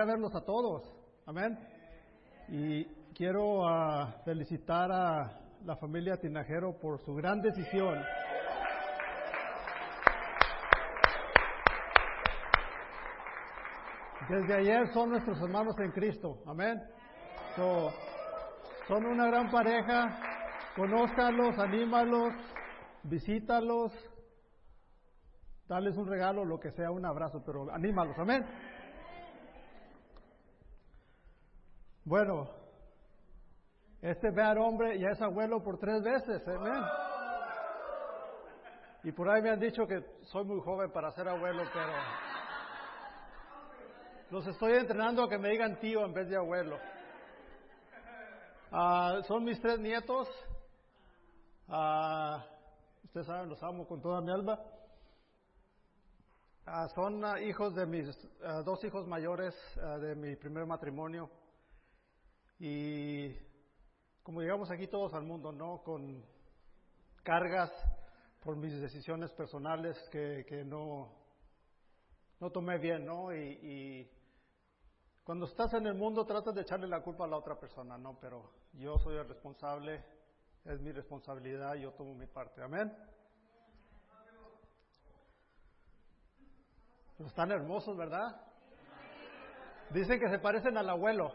a verlos a todos. Amén. Y quiero ah, felicitar a la familia Tinajero por su gran decisión. Desde ayer son nuestros hermanos en Cristo. Amén. son una gran pareja. Conózcalos, anímalos, visítalos, dales un regalo, lo que sea, un abrazo, pero anímalos. Amén. Bueno, este ver hombre ya es abuelo por tres veces, amén. Y por ahí me han dicho que soy muy joven para ser abuelo, pero los estoy entrenando a que me digan tío en vez de abuelo. Ah, son mis tres nietos. Uh, ustedes saben, los amo con toda mi alma. Ah, son hijos de mis dos hijos mayores de mi primer matrimonio. Y como llegamos aquí todos al mundo, ¿no? Con cargas por mis decisiones personales que, que no, no tomé bien, ¿no? Y, cuando estás en el mundo tratas de echarle la culpa a la otra persona, ¿no? Pero yo soy el responsable, es mi responsabilidad, yo tomo mi parte. Amén. están hermosos, ¿verdad? Dicen que se parecen al abuelo.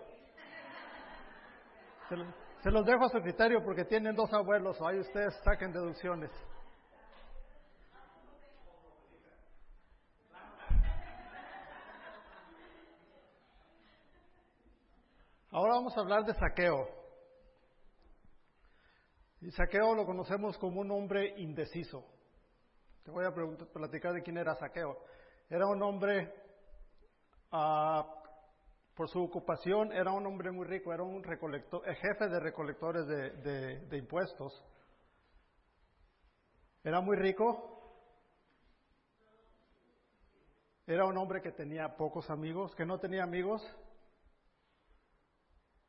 Se, los dejo a su criterio porque tienen dos abuelos, o ahí ustedes saquen deducciones. Ahora vamos a hablar de saqueo. Y saqueo lo conocemos como un hombre indeciso. Te voy a platicar de quién era saqueo. Era un hombre uh, por su ocupación era un hombre muy rico, era un recolector, el jefe de recolectores de, impuestos. Era muy rico, era un hombre que tenía pocos amigos, que no tenía amigos,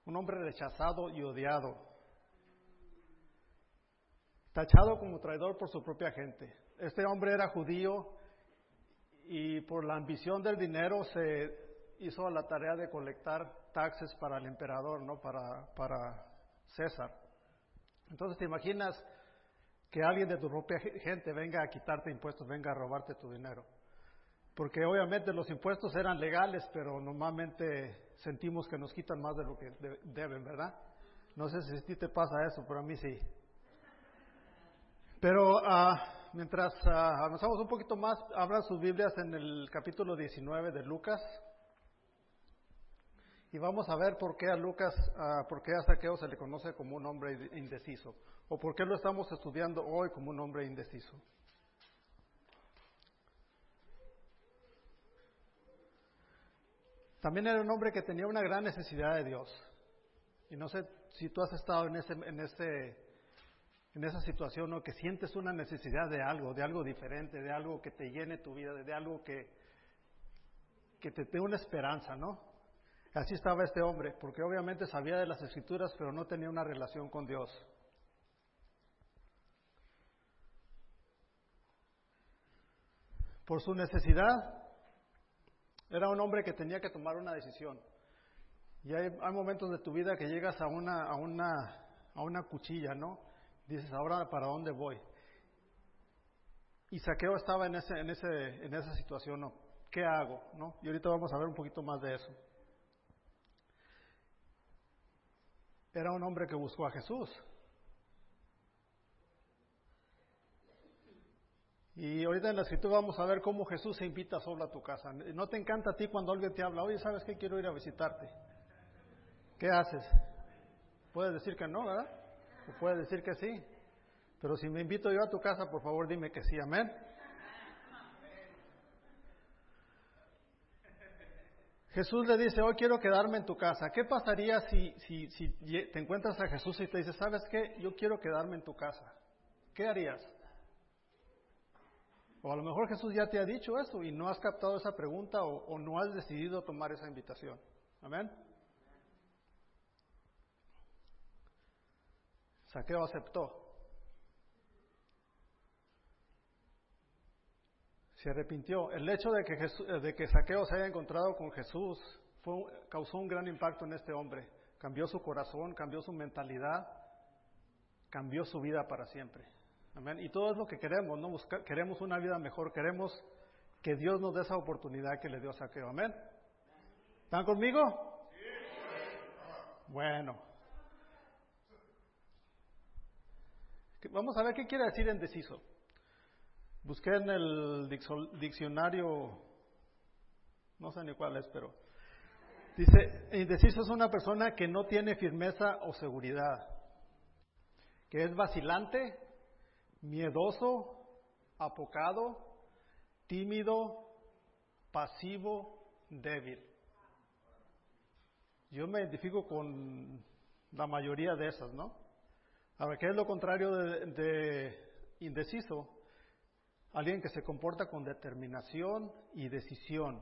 un hombre rechazado y odiado, tachado como traidor por su propia gente. Este hombre era judío y por la ambición del dinero se hizo la tarea de colectar taxes para el emperador, ¿no? Para, para César. Entonces te imaginas que alguien de tu propia gente venga a quitarte impuestos, venga a robarte tu dinero. Porque obviamente los impuestos eran legales, pero normalmente sentimos que nos quitan más de lo que deben, ¿verdad? No sé si a ti te pasa eso, pero a mí sí. Pero uh, mientras uh, avanzamos un poquito más, abran sus Biblias en el capítulo 19 de Lucas. Y vamos a ver por qué a Lucas, uh, por qué a Saqueo se le conoce como un hombre indeciso, o por qué lo estamos estudiando hoy como un hombre indeciso. También era un hombre que tenía una gran necesidad de Dios. Y no sé si tú has estado en, ese, en, ese, en esa situación o que sientes una necesidad de algo, de algo diferente, de algo que te llene tu vida, de algo que, que te dé una esperanza, ¿no? Así estaba este hombre, porque obviamente sabía de las escrituras, pero no tenía una relación con Dios. Por su necesidad, era un hombre que tenía que tomar una decisión. Y hay, momentos de tu vida que llegas a una, a una, a una cuchilla, ¿no? Dices, ahora para dónde voy. Y Saqueo estaba en, ese, en, ese, en esa situación, ¿no? ¿Qué hago? ¿no? Y ahorita vamos a ver un poquito más de eso. Era un hombre que buscó a Jesús. Y ahorita en la escritura vamos a ver cómo Jesús se invita solo a tu casa. ¿No te encanta a ti cuando alguien te habla, oye, ¿sabes qué? Quiero ir a visitarte. ¿Qué haces? Puedes decir que no, ¿verdad? O puedes decir que sí. Pero si me invito yo a tu casa, por favor dime que sí, amén. Jesús le dice, hoy quiero quedarme en tu casa. ¿Qué pasaría si, te encuentras a Jesús y te dice, ¿sabes qué? Yo quiero quedarme en tu casa. ¿Qué harías? O a lo mejor Jesús ya te ha dicho eso y no has captado esa pregunta o, o no has decidido tomar esa invitación. Amén. Saqueo aceptó. Se arrepintió. El hecho de que, de que Saqueo se haya encontrado con Jesús causó un gran impacto en este hombre. Cambió su corazón, cambió su mentalidad, cambió su vida para siempre. Amén. Y todo es lo que queremos, ¿no? queremos una vida mejor, queremos que Dios nos dé esa oportunidad que le dio a Saqueo. Amén. ¿Están conmigo? Bueno. Vamos a ver qué quiere decir indeciso. Busqué en el diccionario, no sé ni cuál es, pero dice, indeciso es una persona que no tiene firmeza o seguridad, que es vacilante, miedoso, apocado, tímido, pasivo, débil. Yo me identifico con la mayoría de esas, ¿no? Ahora, ¿qué es lo contrario de indeciso? Alguien que se comporta con determinación y decisión,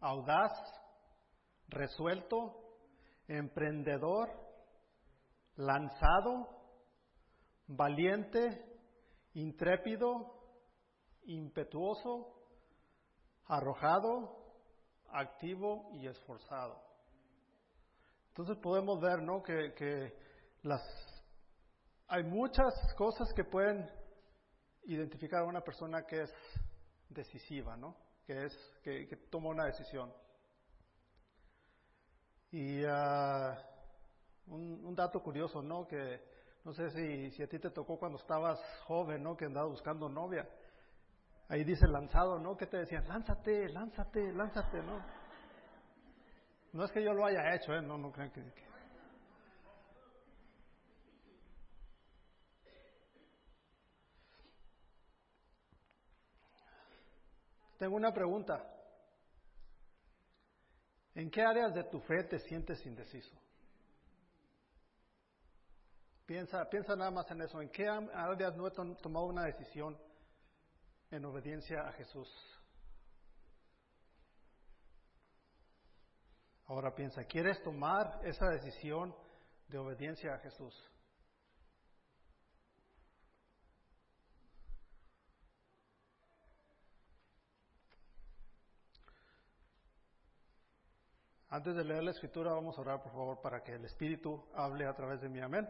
audaz, resuelto, emprendedor, lanzado, valiente, intrépido, impetuoso, arrojado, activo y esforzado. Entonces podemos ver, ¿no? Que, que las hay muchas cosas que pueden identificar a una persona que es decisiva, ¿no? Que es que, toma una decisión. Y ah, un, dato curioso, ¿no? Que no sé si, si a ti te tocó cuando estabas joven, ¿no? Que andabas buscando novia. Ahí dice lanzado, ¿no? Que te decían, lánzate, lánzate, lánzate, ¿no? No es que yo lo haya hecho, ¿eh? No, no crean que Tengo una pregunta. ¿En qué áreas de tu fe te sientes indeciso? Piensa, piensa nada más en eso. ¿En qué áreas no he tomado una decisión en obediencia a Jesús? Ahora piensa, ¿quieres tomar esa decisión de obediencia a Jesús? Antes de leer la escritura, vamos a orar, por favor, para que el Espíritu hable a través de mí. Amén.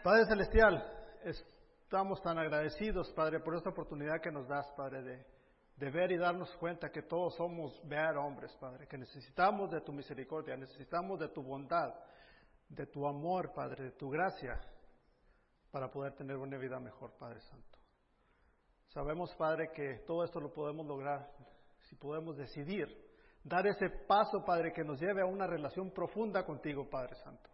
Padre Celestial, estamos tan agradecidos, Padre, por esta oportunidad que nos das, Padre, de, ver y darnos cuenta que todos somos ver hombres, Padre, que necesitamos de tu misericordia, necesitamos de tu bondad, de tu amor, Padre, de tu gracia, para poder tener una vida mejor, Padre Santo. Sabemos, Padre, que todo esto lo podemos lograr si podemos decidir dar ese paso, Padre, que nos lleve a una relación profunda contigo, Padre Santo.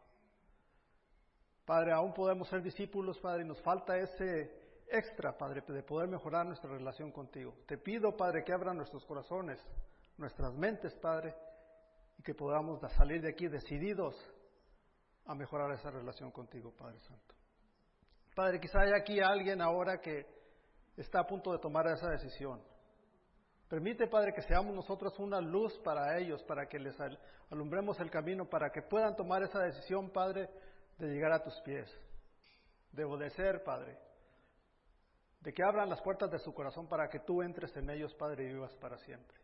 Padre, aún podemos ser discípulos, Padre, y nos falta ese extra, Padre, de poder mejorar nuestra relación contigo. Te pido, Padre, que abran nuestros corazones, nuestras mentes, Padre, y que podamos salir de aquí decididos a mejorar esa relación contigo, Padre Santo. Padre, quizá hay aquí alguien ahora que está a punto de tomar esa decisión. Permite, Padre, que seamos nosotros una luz para ellos, para que les alumbremos el camino, para que puedan tomar esa decisión, Padre, de llegar a tus pies, de obedecer, Padre, de que abran las puertas de su corazón para que tú entres en ellos, Padre, y vivas para siempre.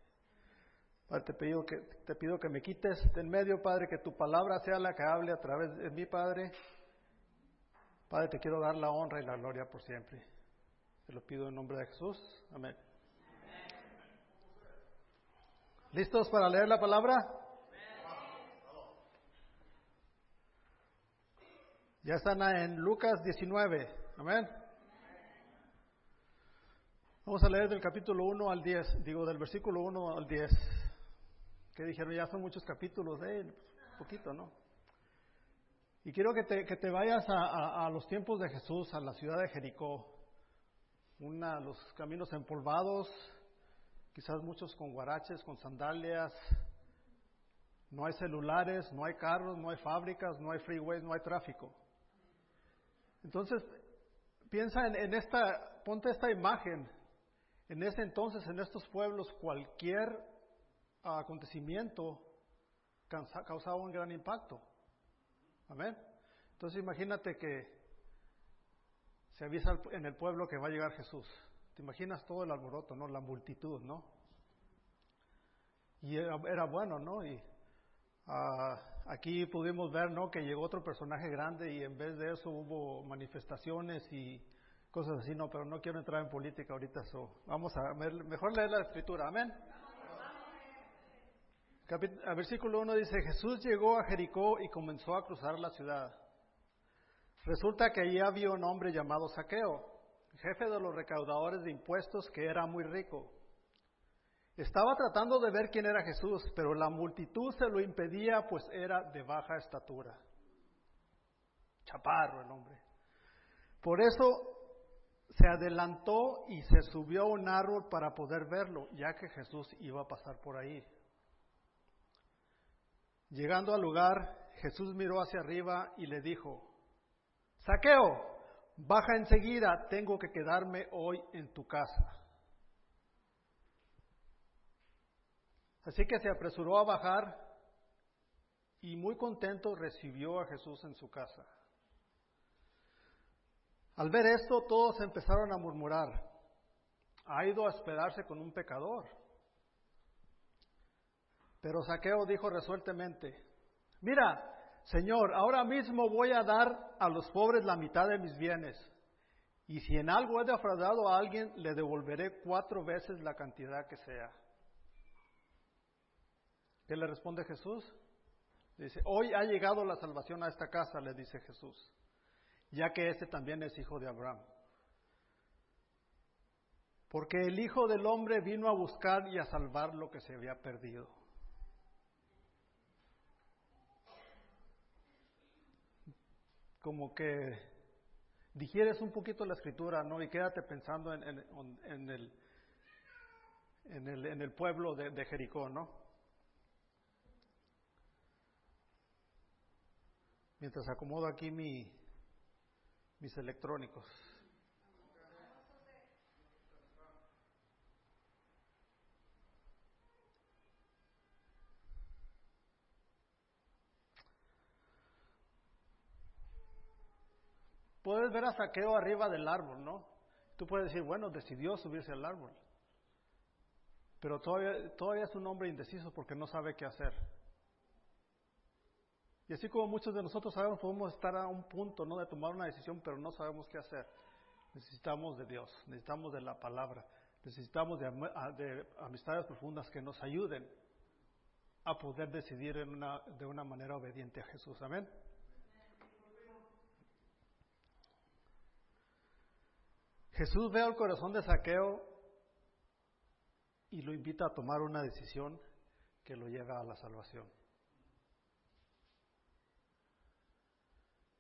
Padre, te pido que, te pido que me quites de en medio, Padre, que tu palabra sea la que hable a través de mí, Padre. Padre, te quiero dar la honra y la gloria por siempre. Te lo pido en nombre de Jesús. Amén. ¿Listos para leer la palabra? Ya están en Lucas 19. Amén. Vamos a leer del capítulo 1 al 10, digo del versículo 1 al 10. Que dijeron, ya son muchos capítulos, eh, poquito, ¿no? Y quiero que te, que te vayas a, los tiempos de Jesús, a la ciudad de Jericó. Una, los caminos empolvados, quizás muchos con guaraches, con sandalias. No hay celulares, no hay carros, no hay fábricas, no hay freeways, no hay tráfico. Entonces, piensa en, esta, ponte esta imagen. En ese entonces, en estos pueblos, cualquier acontecimiento causaba un gran impacto. Amén. Entonces, imagínate que se avisa en el pueblo que va a llegar Jesús. Te imaginas todo el alboroto, ¿no? La multitud, ¿no? y era, bueno, ¿no? Y ah, aquí pudimos ver, ¿no? Que llegó otro personaje grande y en vez de eso hubo manifestaciones y cosas así, no, pero no quiero entrar en política ahorita, so, vamos a mejor leer la escritura, amén. El versículo 1 dice, Jesús llegó a Jericó y comenzó a cruzar la ciudad. Resulta que allí había un hombre llamado Saqueo, jefe de los recaudadores de impuestos que era muy rico. Estaba tratando de ver quién era Jesús, pero la multitud se lo impedía, pues era de baja estatura. Chaparro el hombre. Por eso se adelantó y se subió a un árbol para poder verlo, ya que Jesús iba a pasar por ahí. Llegando al lugar, Jesús miró hacia arriba y le dijo, Saqueo, baja enseguida, tengo que quedarme hoy en tu casa. Así que se apresuró a bajar y muy contento recibió a Jesús en su casa. Al ver esto, todos empezaron a murmurar, ha ido a hospedarse con un pecador. Pero Saqueo dijo resueltamente, mira, Señor, ahora mismo voy a dar a los pobres la mitad de mis bienes, y si en algo he defraudado a alguien, le devolveré cuatro veces la cantidad que sea. ¿Qué le responde Jesús? Dice, hoy ha llegado la salvación a esta casa, le dice Jesús, ya que este también es hijo de Abraham. Porque el Hijo del Hombre vino a buscar y a salvar lo que se había perdido. Como que digieres un poquito la escritura, ¿no? Y quédate pensando en, el, en, el, pueblo de, de Jericó, ¿no? mientras acomodo aquí mi, mis electrónicos. Puedes ver a Saqueo arriba del árbol, ¿no? Tú puedes decir, bueno, decidió subirse al árbol. Pero todavía, todavía es un hombre indeciso porque no sabe qué hacer. Y así como muchos de nosotros sabemos, podemos estar a un punto ¿no? de tomar una decisión, pero no sabemos qué hacer. Necesitamos de Dios, necesitamos de la palabra, necesitamos de, de amistades profundas que nos ayuden a poder decidir en una, de una manera obediente a Jesús. Amén. Jesús ve el corazón de Saqueo y lo invita a tomar una decisión que lo lleva a la salvación.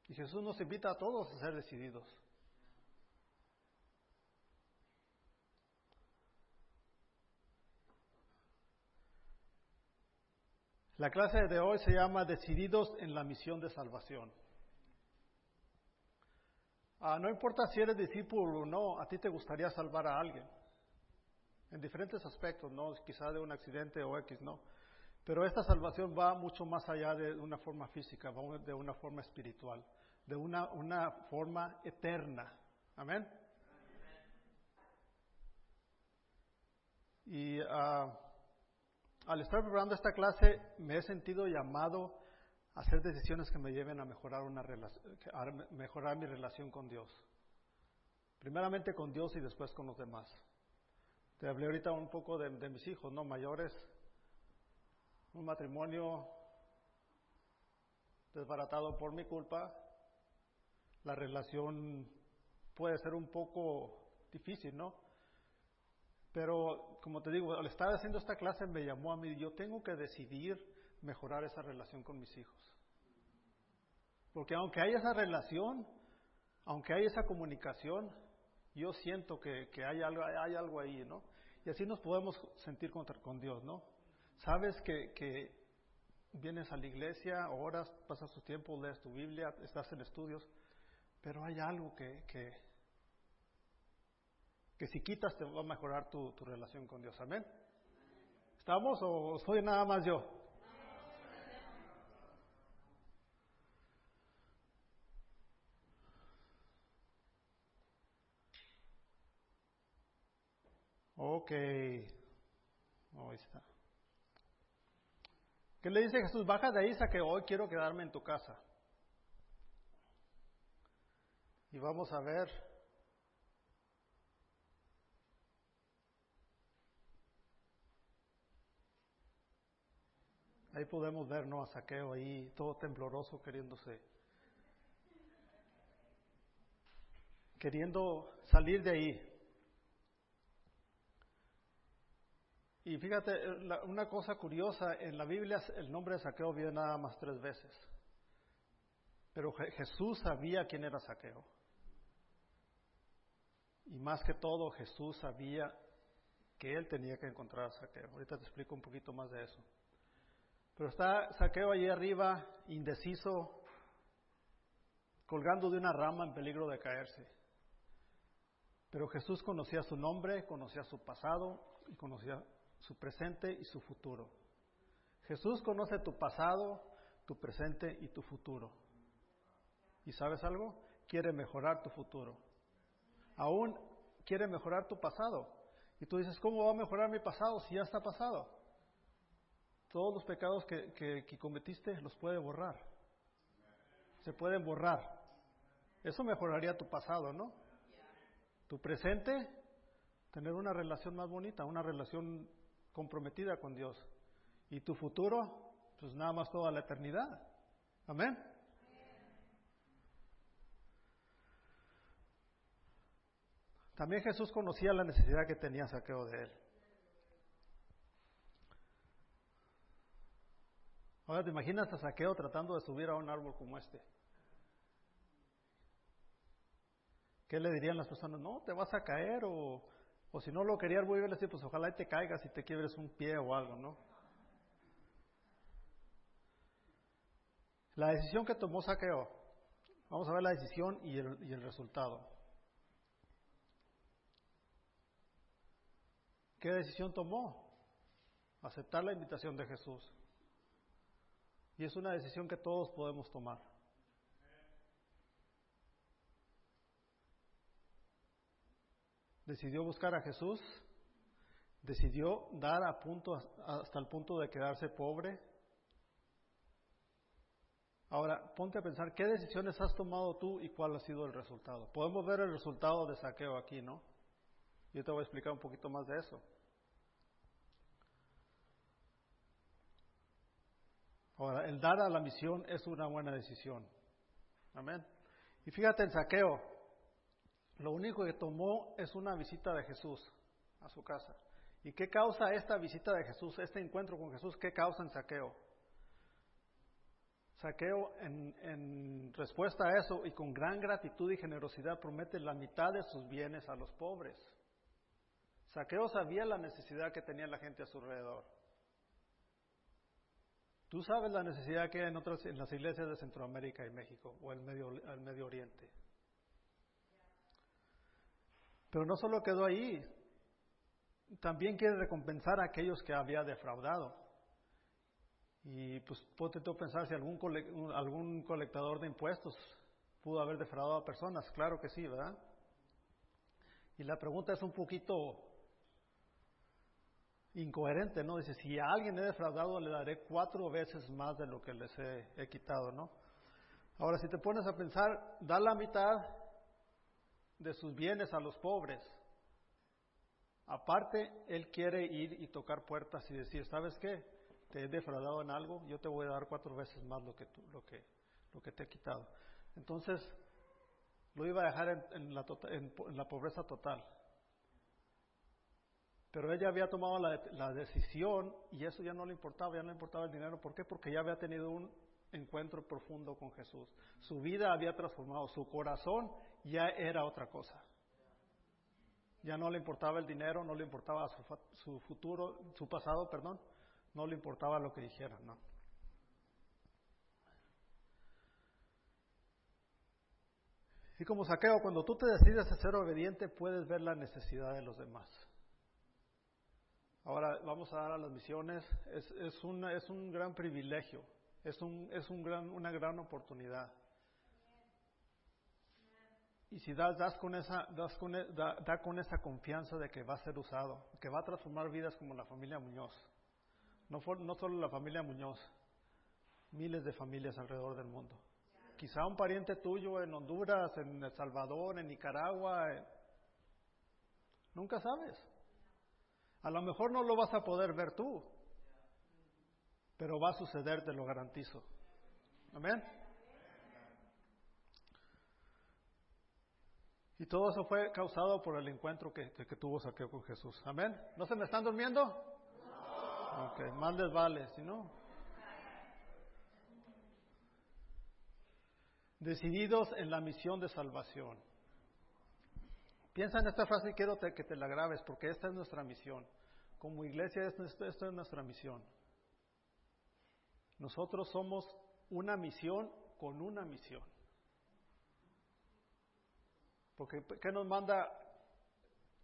Y Jesús nos invita a todos a ser decididos. La clase de hoy se llama Decididos en la misión de salvación. Ah, no importa si eres discípulo o no, a ti te gustaría salvar a alguien. En diferentes aspectos, ¿no? Quizá de un accidente o X, ¿no? Pero esta salvación va mucho más allá de una forma física, va de una forma espiritual, de una, una forma eterna. Amén. Y ah, al estar preparando esta clase me he sentido llamado hacer decisiones que me lleven a mejorar, una mejorar mi relación con Dios. Primeramente con Dios y después con los demás. Te hablé ahorita un poco de, de mis hijos, ¿no? Mayores un matrimonio desbaratado por mi culpa, la relación puede ser un poco difícil, ¿no? Pero como te digo, al estar haciendo esta clase me llamó a mí, yo tengo que decidir mejorar esa relación con mis hijos. Porque aunque hay esa relación, aunque hay esa comunicación, yo siento que, hay, algo, hay algo ahí, ¿no? Y así nos podemos sentir con Dios, ¿no? Sabes que, vienes a la iglesia, oras, pasas tu tiempo, lees tu Biblia, estás en estudios, pero hay algo que, que, si quitas te va a mejorar tu, tu relación con Dios. Amén. ¿Estamos o soy nada más yo? Ok. Ahí está. ¿Qué le dice Jesús? Baja de ahí, que hoy quiero quedarme en tu casa. Y vamos a ver Ahí podemos ver, ¿no? A Saqueo ahí todo tembloroso queriéndose. Queriendo salir de ahí. Y fíjate, una cosa curiosa, en la Biblia el nombre de Saqueo viene nada más tres veces. Pero Jesús sabía quién era Saqueo. Y más que todo, Jesús sabía que él tenía que encontrar a Saqueo. Ahorita te explico un poquito más de eso. Pero está Saqueo allí arriba, indeciso, colgando de una rama en peligro de caerse. Pero Jesús conocía su nombre, conocía su pasado y conocía su presente y su futuro. Jesús conoce tu pasado, tu presente y tu futuro. ¿Y sabes algo? Quiere mejorar tu futuro. Aún quiere mejorar tu pasado. Y tú dices, ¿cómo va a mejorar mi pasado si ya está pasado? todos los pecados que, cometiste los puede borrar. Se pueden borrar. Eso mejoraría tu pasado, ¿no? Tu presente, tener una relación más bonita, una relación comprometida con Dios. Y tu futuro, pues nada más toda la eternidad. Amén. También Jesús conocía la necesidad que tenía Saqueo de él. Ahora te imaginas a Saqueo tratando de subir a un árbol como este. ¿Qué le dirían las personas? No, te vas a caer o, o si no lo quería muy bien decir, pues ojalá te caigas y te quiebres un pie o algo, ¿no? La decisión que tomó Saqueo, vamos a ver la decisión y y el resultado. ¿Qué decisión tomó? Aceptar la invitación de Jesús. Y es una decisión que todos podemos tomar. Decidió buscar a Jesús, decidió dar a punto hasta el punto de quedarse pobre. Ahora, ponte a pensar, ¿qué decisiones has tomado tú y cuál ha sido el resultado? Podemos ver el resultado de saqueo aquí, ¿no? Yo te voy a explicar un poquito más de eso. Ahora, el dar a la misión es una buena decisión. Amén. Y fíjate en saqueo, lo único que tomó es una visita de Jesús a su casa. ¿Y qué causa esta visita de Jesús, este encuentro con Jesús? ¿Qué causa en saqueo? Saqueo, en, respuesta a eso y con gran gratitud y generosidad, promete la mitad de sus bienes a los pobres. Saqueo sabía la necesidad que tenía la gente a su alrededor. Tú sabes la necesidad que hay en, otras, en las iglesias de Centroamérica y México o el Medio, el Medio Oriente. Pero no solo quedó ahí, también quiere recompensar a aquellos que había defraudado. Y pues ponte tú pensar si algún, colectador de impuestos pudo haber defraudado a personas. Claro que sí, ¿verdad? Y la pregunta es un poquito incoherente, ¿no? Dice, si a alguien he defraudado, le daré cuatro veces más de lo que les he, quitado, ¿no? Ahora, si te pones a pensar, da la mitad de sus bienes a los pobres. Aparte, él quiere ir y tocar puertas y decir, ¿sabes qué? Te he defraudado en algo, yo te voy a dar cuatro veces más lo que, tú, lo que, lo que te he quitado. Entonces, lo iba a dejar en, la, tota, en la pobreza total. Pero ella había tomado la, decisión y eso ya no le importaba, ya no le importaba el dinero. ¿Por qué? Porque ya había tenido un encuentro profundo con Jesús. Su vida había transformado, su corazón ya era otra cosa. Ya no le importaba el dinero, no le importaba su, su futuro, su pasado, perdón, no le importaba lo que dijeran, no. Y como saqueo, cuando tú te decides a ser obediente, puedes ver la necesidad de los demás. Ahora vamos a dar a las misiones. Es, es, una, es un gran privilegio, es, un, es un gran, una gran oportunidad. Y si das, das con esa, das con, e, da, con esa confianza de que va a ser usado, que va a transformar vidas como la familia Muñoz. No, no solo la familia Muñoz, miles de familias alrededor del mundo. Quizá un pariente tuyo en Honduras, en El Salvador, en Nicaragua. Nunca sabes. A lo mejor no lo vas a poder ver tú, pero va a suceder, te lo garantizo. Amén. Y todo eso fue causado por el encuentro que, tuvo Saqueo con Jesús. Amén. ¿No se me están durmiendo? No. Ok, más les vale, si no. Decididos en la misión de salvación. Piensa en esta frase y quiero que te la grabes porque esta es nuestra misión. Como iglesia, esta es nuestra misión. Nosotros somos una misión con una misión. Porque, ¿qué nos manda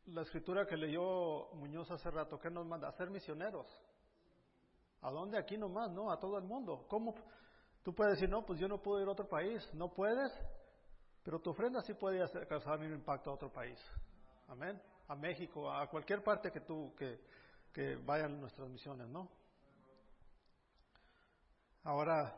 la escritura que leyó Muñoz hace rato? ¿Qué nos manda? A ser misioneros. ¿A dónde? Aquí nomás, ¿no? A todo el mundo. ¿Cómo? Tú puedes decir, no, pues yo no puedo ir a otro país. No puedes, pero tu ofrenda sí puede hacer, causar un impacto a otro país. Amén. A México, a cualquier parte que tú, que, que vayan nuestras misiones, ¿no? Ahora,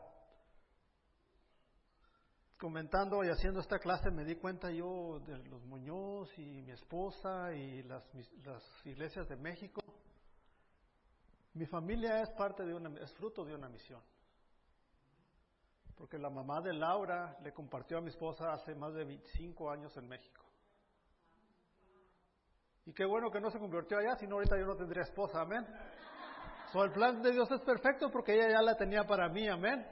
comentando y haciendo esta clase me di cuenta yo de los Muñoz y mi esposa y las, las iglesias de México. Mi familia es parte de una, es fruto de una misión. Porque la mamá de Laura le compartió a mi esposa hace más de 25 años en México. Y qué bueno que no se convirtió allá, si no ahorita yo no tendría esposa, amén. So, el plan de Dios es perfecto porque ella ya la tenía para mí, amén.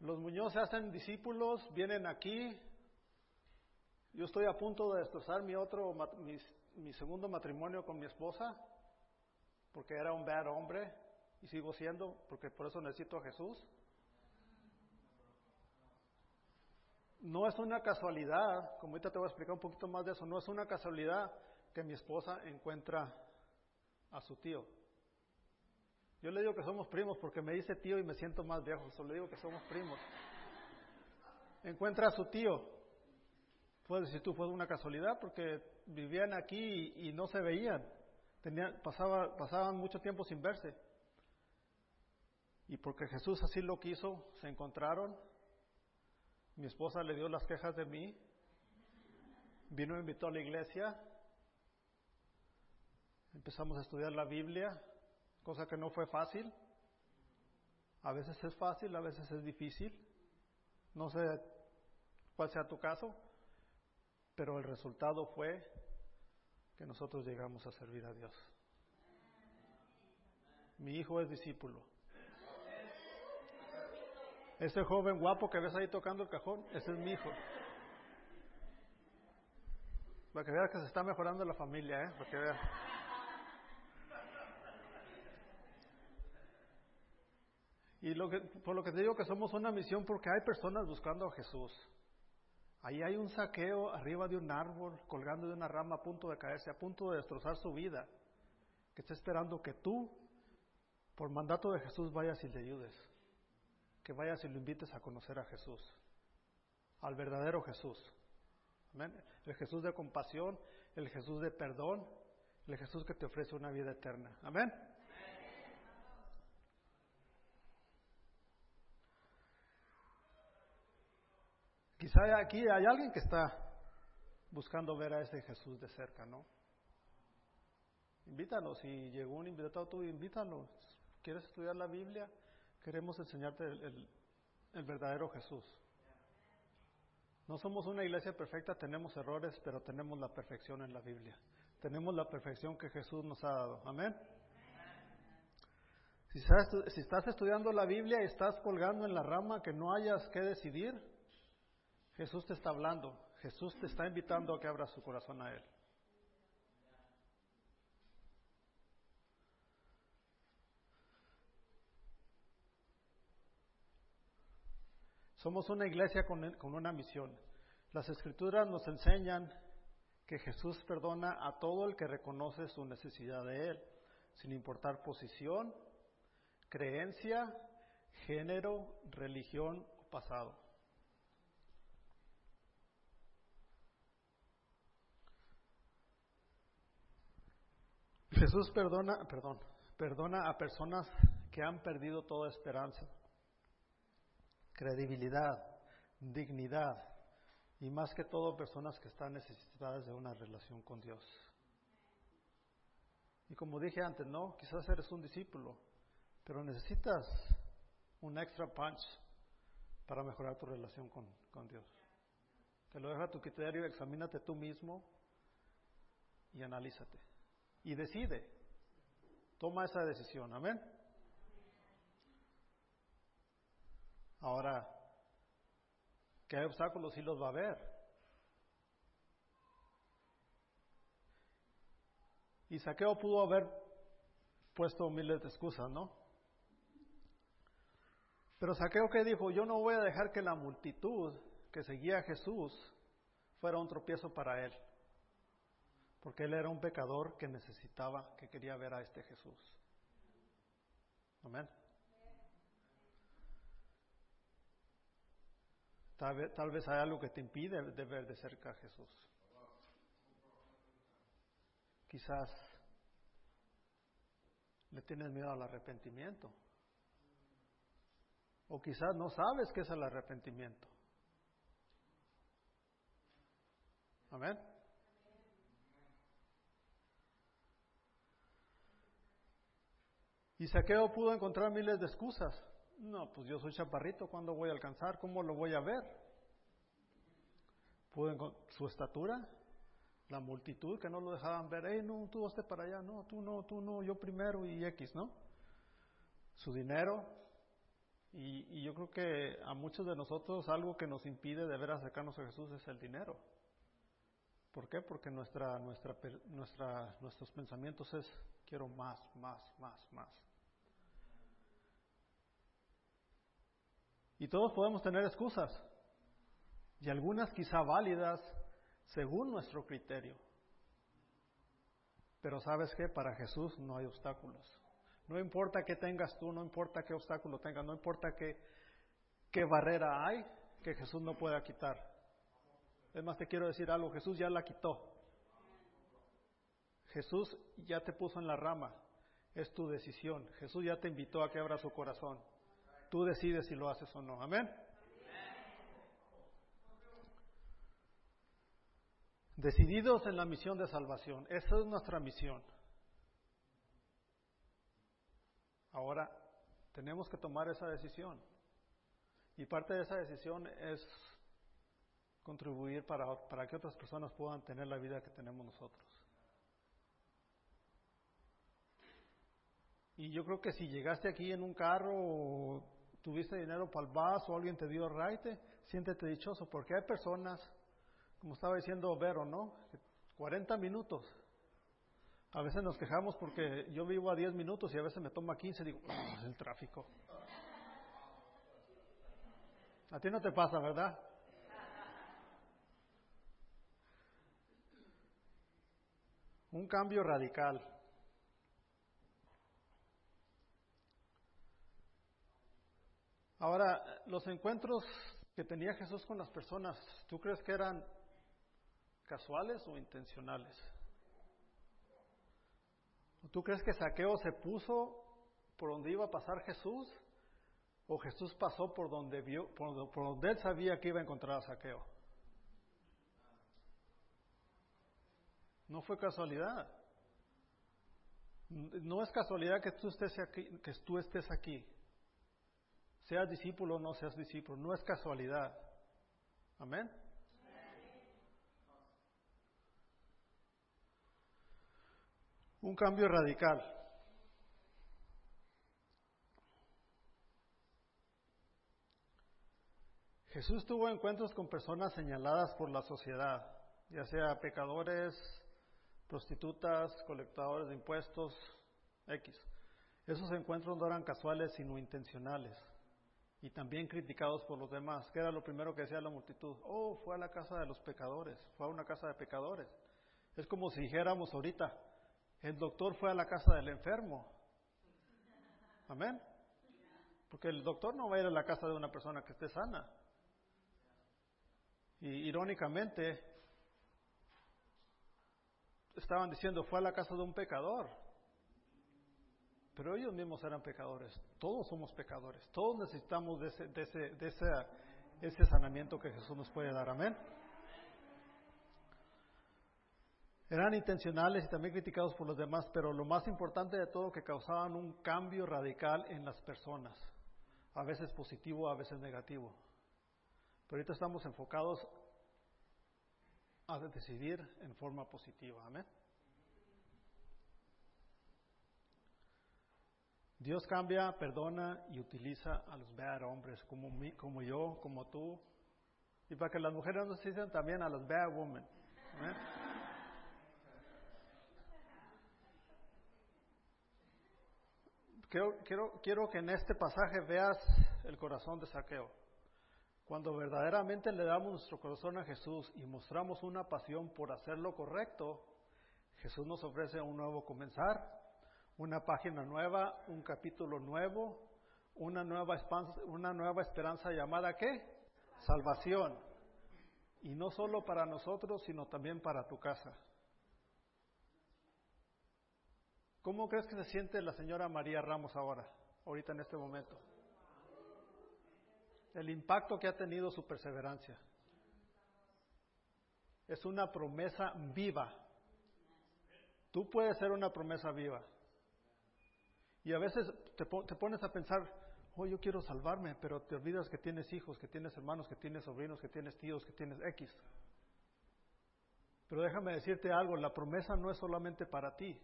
Los Muñoz se hacen discípulos, vienen aquí. Yo estoy a punto de destrozar mi otro, mi, segundo matrimonio con mi esposa, porque era un bad hombre y sigo siendo, porque por eso necesito a Jesús. No es una casualidad, como ahorita te voy a explicar un poquito más de eso, no es una casualidad que mi esposa encuentra a su tío. Yo le digo que somos primos porque me dice tío y me siento más viejo, solo le digo que somos primos. Encuentra a su tío. Puedes decir tú, fue una casualidad porque vivían aquí y, no se veían. Tenían, pasaba, pasaban mucho tiempo sin verse. Y porque Jesús así lo quiso, se encontraron. Mi esposa le dio las quejas de mí. Vino me invitó a la iglesia. Empezamos a estudiar la Biblia cosa que no fue fácil. A veces es fácil, a veces es difícil. No sé cuál sea tu caso, pero el resultado fue que nosotros llegamos a servir a Dios. Mi hijo es discípulo. Ese joven guapo que ves ahí tocando el cajón, ese es mi hijo. Para que veas que se está mejorando la familia, ¿eh? Para que veas. Y lo que, por lo que te digo que somos una misión porque hay personas buscando a Jesús. Ahí hay un saqueo arriba de un árbol, colgando de una rama a punto de caerse, a punto de destrozar su vida, que está esperando que tú, por mandato de Jesús, vayas y le ayudes. Que vayas y lo invites a conocer a Jesús, al verdadero Jesús. El Jesús de compasión, el Jesús de perdón, el Jesús que te ofrece una vida eterna. Amén. Quizá aquí hay alguien que está buscando ver a ese Jesús de cerca, ¿no? Invítanos, si llegó un invitado tú, invítanos. ¿Quieres estudiar la Biblia? Queremos enseñarte el, el verdadero Jesús. No somos una iglesia perfecta, tenemos errores, pero tenemos la perfección en la Biblia. Tenemos la perfección que Jesús nos ha dado. Amén. Si estás, si estás estudiando la Biblia y estás colgando en la rama que no hayas que decidir, Jesús te está hablando, Jesús te está invitando a que abras su corazón a Él. Somos una iglesia con, con, una misión. Las escrituras nos enseñan que Jesús perdona a todo el que reconoce su necesidad de Él, sin importar posición, creencia, género, religión o pasado. Jesús perdona, perdón, perdona a personas que han perdido toda esperanza, credibilidad, dignidad y más que todo personas que están necesitadas de una relación con Dios. Y como dije antes, no, quizás eres un discípulo, pero necesitas un extra punch para mejorar tu relación con, con Dios. Te lo dejo a tu criterio, examínate tú mismo y analízate. Y decide, toma esa decisión, amén. Ahora, ¿qué obstáculos sí los va a haber? Y Saqueo pudo haber puesto miles de excusas, ¿no? Pero Saqueo que dijo, yo no voy a dejar que la multitud que seguía a Jesús fuera un tropiezo para él, porque él era un pecador que necesitaba, que quería ver a este Jesús. Amén. Tal vez, hay algo que te impide de ver de cerca a Jesús. Quizás le tienes miedo al arrepentimiento. O quizás no sabes qué es el arrepentimiento. Amén. Y Saqueo pudo encontrar miles de excusas. No, pues yo soy chaparrito, ¿cuándo voy a alcanzar? ¿Cómo lo voy a ver? su estatura, la multitud que no lo dejaban ver, hey, no, tú esté para allá, no, tú no, tú no, yo primero y X, ¿no? Su dinero, y, y, yo creo que a muchos de nosotros algo que nos impide de ver acercarnos a Jesús es el dinero. ¿Por qué? Porque nuestra, nuestra, nuestra, nuestros pensamientos es quiero más, más, más, más. Y todos podemos tener excusas, y algunas quizá válidas según nuestro criterio. Pero sabes que para Jesús no hay obstáculos. No importa qué tengas tú, no importa qué obstáculo tengas, no importa qué, qué barrera hay que Jesús no pueda quitar. Es más, te quiero decir algo, Jesús ya la quitó. Jesús ya te puso en la rama, es tu decisión. Jesús ya te invitó a que abra su corazón. Tú decides si lo haces o no. Amén. Decididos en la misión de salvación. Esa es nuestra misión. Ahora, tenemos que tomar esa decisión. Y parte de esa decisión es contribuir para, para que otras personas puedan tener la vida que tenemos nosotros. Y yo creo que si llegaste aquí en un carro o tuviste dinero para el vaso o alguien te dio raite, siéntete dichoso, porque hay personas, como estaba diciendo Vero, ¿no? 40 minutos. A veces nos quejamos porque yo vivo a 10 minutos y a veces me toma 15 y digo, oh, el tráfico. A ti no te pasa, ¿verdad? Un cambio radical. Ahora, los encuentros que tenía Jesús con las personas, ¿tú crees que eran casuales o intencionales? ¿Tú crees que Saqueo se puso por donde iba a pasar Jesús? ¿O Jesús pasó por donde, vio, por donde él sabía que iba a encontrar a Saqueo? No fue casualidad. No es casualidad que tú estés aquí, que tú estés aquí. Seas discípulo o no seas discípulo, no es casualidad. Amén. Un cambio radical. Jesús tuvo encuentros con personas señaladas por la sociedad, ya sea pecadores, prostitutas, colectadores de impuestos, X. Esos encuentros no eran casuales, sino intencionales y también criticados por los demás. ¿Qué era lo primero que decía la multitud? Oh, fue a la casa de los pecadores, fue a una casa de pecadores. Es como si dijéramos ahorita, el doctor fue a la casa del enfermo. Amén. Porque el doctor no va a ir a la casa de una persona que esté sana. Y irónicamente, estaban diciendo, fue a la casa de un pecador. Pero ellos mismos eran pecadores. Todos somos pecadores. Todos necesitamos de ese, de ese, de ese, ese sanamiento que Jesús nos puede dar. Amén. Eran intencionales y también criticados por los demás, pero lo más importante de todo que causaban un cambio radical en las personas, a veces positivo, a veces negativo. Pero ahorita estamos enfocados a decidir en forma positiva. Amén. Dios cambia, perdona y utiliza a los bad hombres como, como yo, como tú. Y para que las mujeres nos dicen también a los bad women. Quiero, quiero, quiero que en este pasaje veas el corazón de Saqueo. Cuando verdaderamente le damos nuestro corazón a Jesús y mostramos una pasión por hacer lo correcto, Jesús nos ofrece un nuevo comenzar, una página nueva, un capítulo nuevo, una nueva, una nueva esperanza llamada ¿qué? Salvación. Y no solo para nosotros, sino también para tu casa. ¿Cómo crees que se siente la señora María Ramos ahora, ahorita en este momento? El impacto que ha tenido su perseverancia. Es una promesa viva. Tú puedes ser una promesa viva. Y a veces te, pones a pensar, oh, yo quiero salvarme, pero te olvidas que tienes hijos, que tienes hermanos, que tienes sobrinos, que tienes tíos, que tienes X. Pero déjame decirte algo, la promesa no es solamente para ti,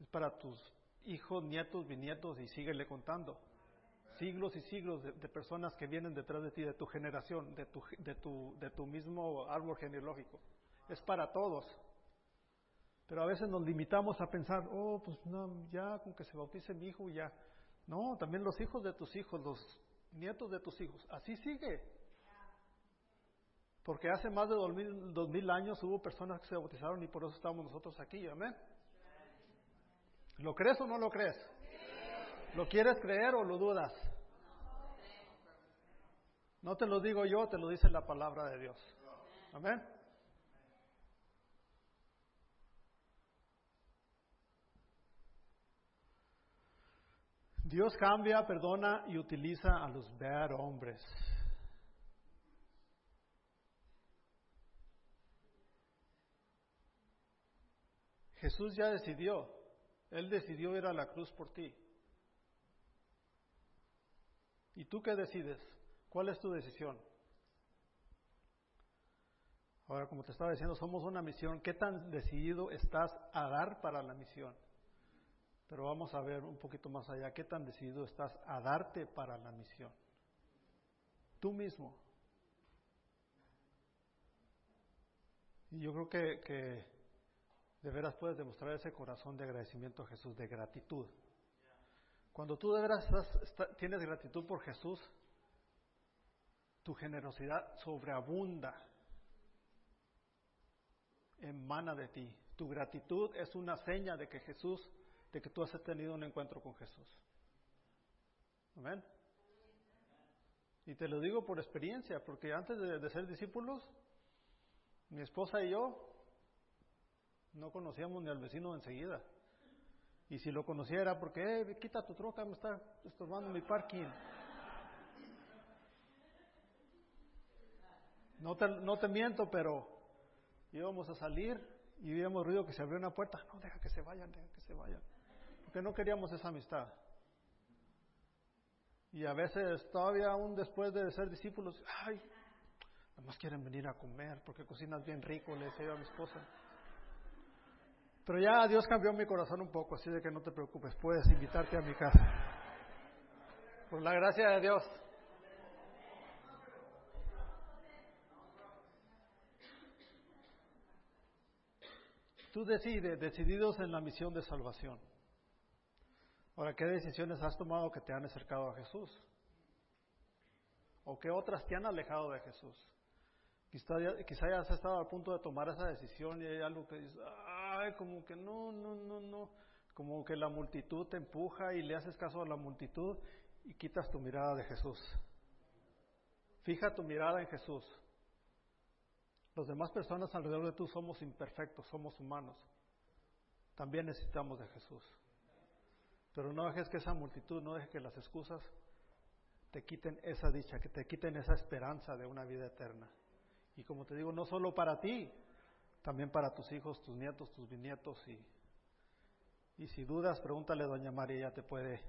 es para tus hijos, nietos, bisnietos y síguele contando. Siglos y siglos de, personas que vienen detrás de ti, de tu generación, de tu, de, tu, de tu mismo árbol genealógico. Es para todos. Pero a veces nos limitamos a pensar, oh, pues no, ya con que se bautice mi hijo, ya. No, también los hijos de tus hijos, los nietos de tus hijos. Así sigue. Porque hace más de dos mil, dos mil años hubo personas que se bautizaron y por eso estamos nosotros aquí. Amén. ¿Lo crees o no lo crees? ¿Lo quieres creer o lo dudas? No te lo digo yo, te lo dice la palabra de Dios. Amén. Dios cambia, perdona y utiliza a los bad hombres. Jesús ya decidió, Él decidió ir a la cruz por ti. ¿Y tú qué decides? ¿Cuál es tu decisión? Ahora, como te estaba diciendo, somos una misión. ¿Qué tan decidido estás a dar para la misión? Pero vamos a ver un poquito más allá, ¿qué tan decidido estás a darte para la misión? Tú mismo. Y yo creo que, que de veras puedes demostrar ese corazón de agradecimiento a Jesús, de gratitud. Cuando tú de veras tienes gratitud por Jesús, tu generosidad sobreabunda, emana de ti. Tu gratitud es una seña de que Jesús de que tú has tenido un encuentro con Jesús. Amén. Y te lo digo por experiencia, porque antes de, ser discípulos, mi esposa y yo no conocíamos ni al vecino enseguida. Y si lo conociera, porque, eh, quita tu troca, me está estorbando mi parking. No te, no te miento, pero íbamos a salir y ruido que se abrió una puerta. No, deja que se vayan, deja que se vayan no queríamos esa amistad. Y a veces todavía aún después de ser discípulos, ay, más quieren venir a comer porque cocinas bien rico, le decía a mi esposa. Pero ya Dios cambió mi corazón un poco, así de que no te preocupes, puedes invitarte a mi casa. Por la gracia de Dios. Tú decides, decididos en la misión de salvación. Ahora, ¿qué decisiones has tomado que te han acercado a Jesús? ¿O qué otras te han alejado de Jesús? Quizá ya, has estado a punto de tomar esa decisión y hay algo que dices, ay, como que no, no, no, no. Como que la multitud te empuja y le haces caso a la multitud y quitas tu mirada de Jesús. Fija tu mirada en Jesús. Las demás personas alrededor de tú somos imperfectos, somos humanos. También necesitamos de Jesús. Pero no dejes que esa multitud, no dejes que las excusas te quiten esa dicha, que te quiten esa esperanza de una vida eterna. Y como te digo, no solo para ti, también para tus hijos, tus nietos, tus bisnietos. Y, y si dudas, pregúntale a Doña María, ella te puede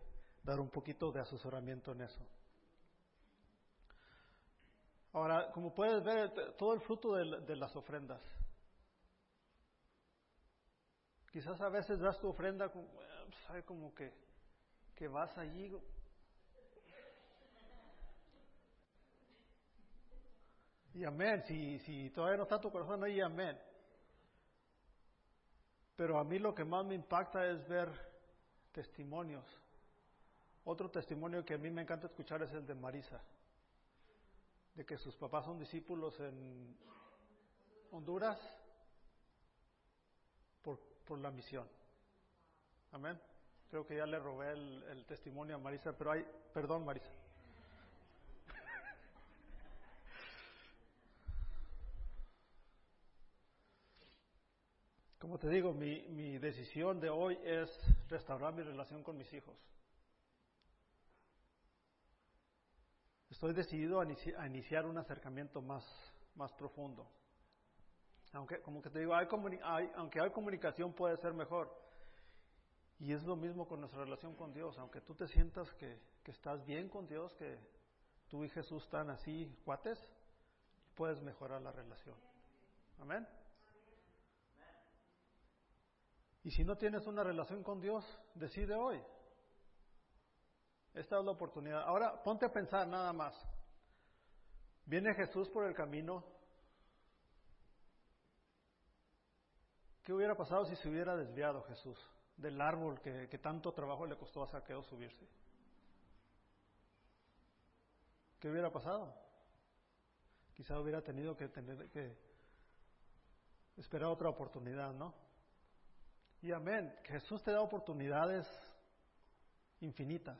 dar un poquito de asesoramiento en eso. Ahora, como puedes ver, todo el fruto de, las ofrendas. Quizás a veces das tu ofrenda, pues, como que, que vas allí. Y amén, si, si todavía no está tu corazón ahí, amén. Pero a mí lo que más me impacta es ver testimonios. Otro testimonio que a mí me encanta escuchar es el de Marisa de que sus papás son discípulos en Honduras por, por la misión. Amén. Creo que ya le robé el, testimonio a Marisa, pero hay, perdón Marisa. Como te digo, mi, mi decisión de hoy es restaurar mi relación con mis hijos. Estoy decidido a, iniciar un acercamiento más, profundo. Aunque, como que te digo, hay, aunque hay comunicación puede ser mejor. Y es lo mismo con nuestra relación con Dios. Aunque tú te sientas que, que estás bien con Dios, que tú y Jesús están así cuates, puedes mejorar la relación. Amén. Y si no tienes una relación con Dios, decide hoy. Esta es la oportunidad. Ahora ponte a pensar nada más. Viene Jesús por el camino. ¿Qué hubiera pasado si se hubiera desviado Jesús del árbol que, tanto trabajo le costó a Saqueo subirse? ¿Qué hubiera pasado? Quizá hubiera tenido que tener que esperar otra oportunidad, ¿no? Y amén, Jesús te da oportunidades infinitas.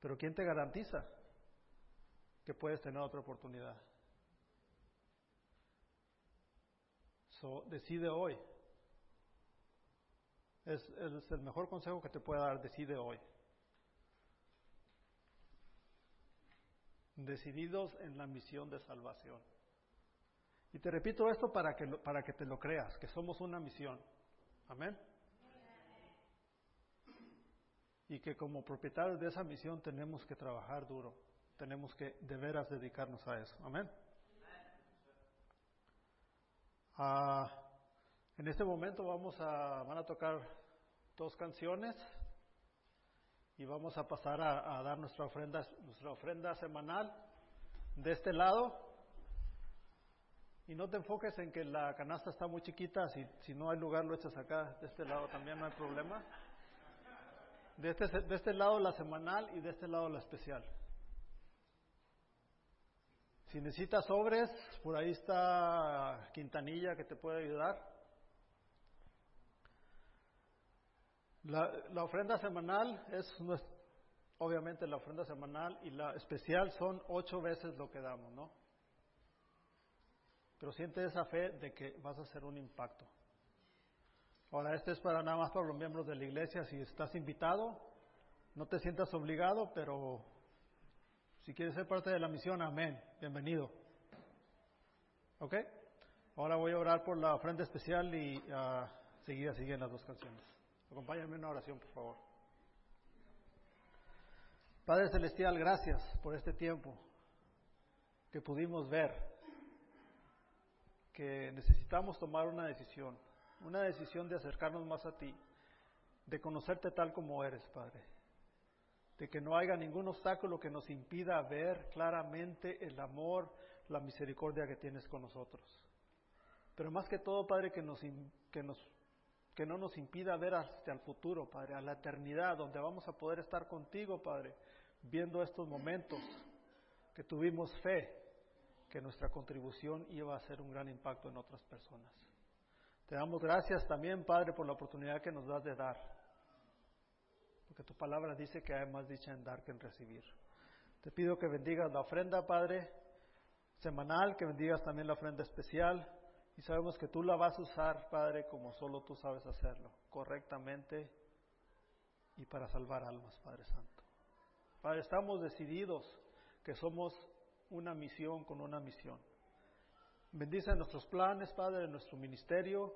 Pero ¿quién te garantiza que puedes tener otra oportunidad? So, decide hoy. Es, el mejor consejo que te pueda dar, decide hoy. Decididos en la misión de salvación. Y te repito esto para que, para que te lo creas, que somos una misión. Amén y que como propietarios de esa misión tenemos que trabajar duro, tenemos que de veras dedicarnos a eso. Amén. Ah, en este momento vamos a, van a tocar dos canciones y vamos a pasar a, dar nuestra ofrenda, nuestra ofrenda semanal de este lado. Y no te enfoques en que la canasta está muy chiquita, si, si no hay lugar lo echas acá, de este lado también no hay problema. De este, de este lado la semanal y de este lado la especial. Si necesitas sobres, por ahí está Quintanilla que te puede ayudar. La, la, ofrenda semanal es, obviamente la ofrenda semanal y la especial son ocho veces lo que damos, ¿no? Pero siente esa fe de que vas a hacer un impacto. Ahora, este es para nada más para los miembros de la iglesia. Si estás invitado, no te sientas obligado, pero si quieres ser parte de la misión, amén. Bienvenido. ¿Ok? Ahora voy a orar por la ofrenda especial y uh, seguida siguen las dos canciones. Acompáñame en una oración, por favor. Padre Celestial, gracias por este tiempo que pudimos ver que necesitamos tomar una decisión una decisión de acercarnos más a ti, de conocerte tal como eres, Padre, de que no haya ningún obstáculo que nos impida ver claramente el amor, la misericordia que tienes con nosotros. Pero más que todo, Padre, que, nos, que, nos, que no nos impida ver hasta el futuro, Padre, a la eternidad, donde vamos a poder estar contigo, Padre, viendo estos momentos que tuvimos fe, que nuestra contribución iba a hacer un gran impacto en otras personas. Te damos gracias también, Padre, por la oportunidad que nos das de dar. Porque tu palabra dice que hay más dicha en dar que en recibir. Te pido que bendigas la ofrenda, Padre, semanal, que bendigas también la ofrenda especial. Y sabemos que tú la vas a usar, Padre, como solo tú sabes hacerlo, correctamente y para salvar almas, Padre Santo. Padre, estamos decididos que somos una misión con una misión. Bendice nuestros planes, Padre, nuestro ministerio.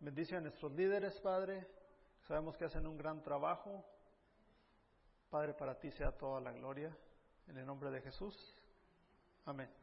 Bendice a nuestros líderes, Padre. Sabemos que hacen un gran trabajo. Padre, para ti sea toda la gloria. En el nombre de Jesús. Amén.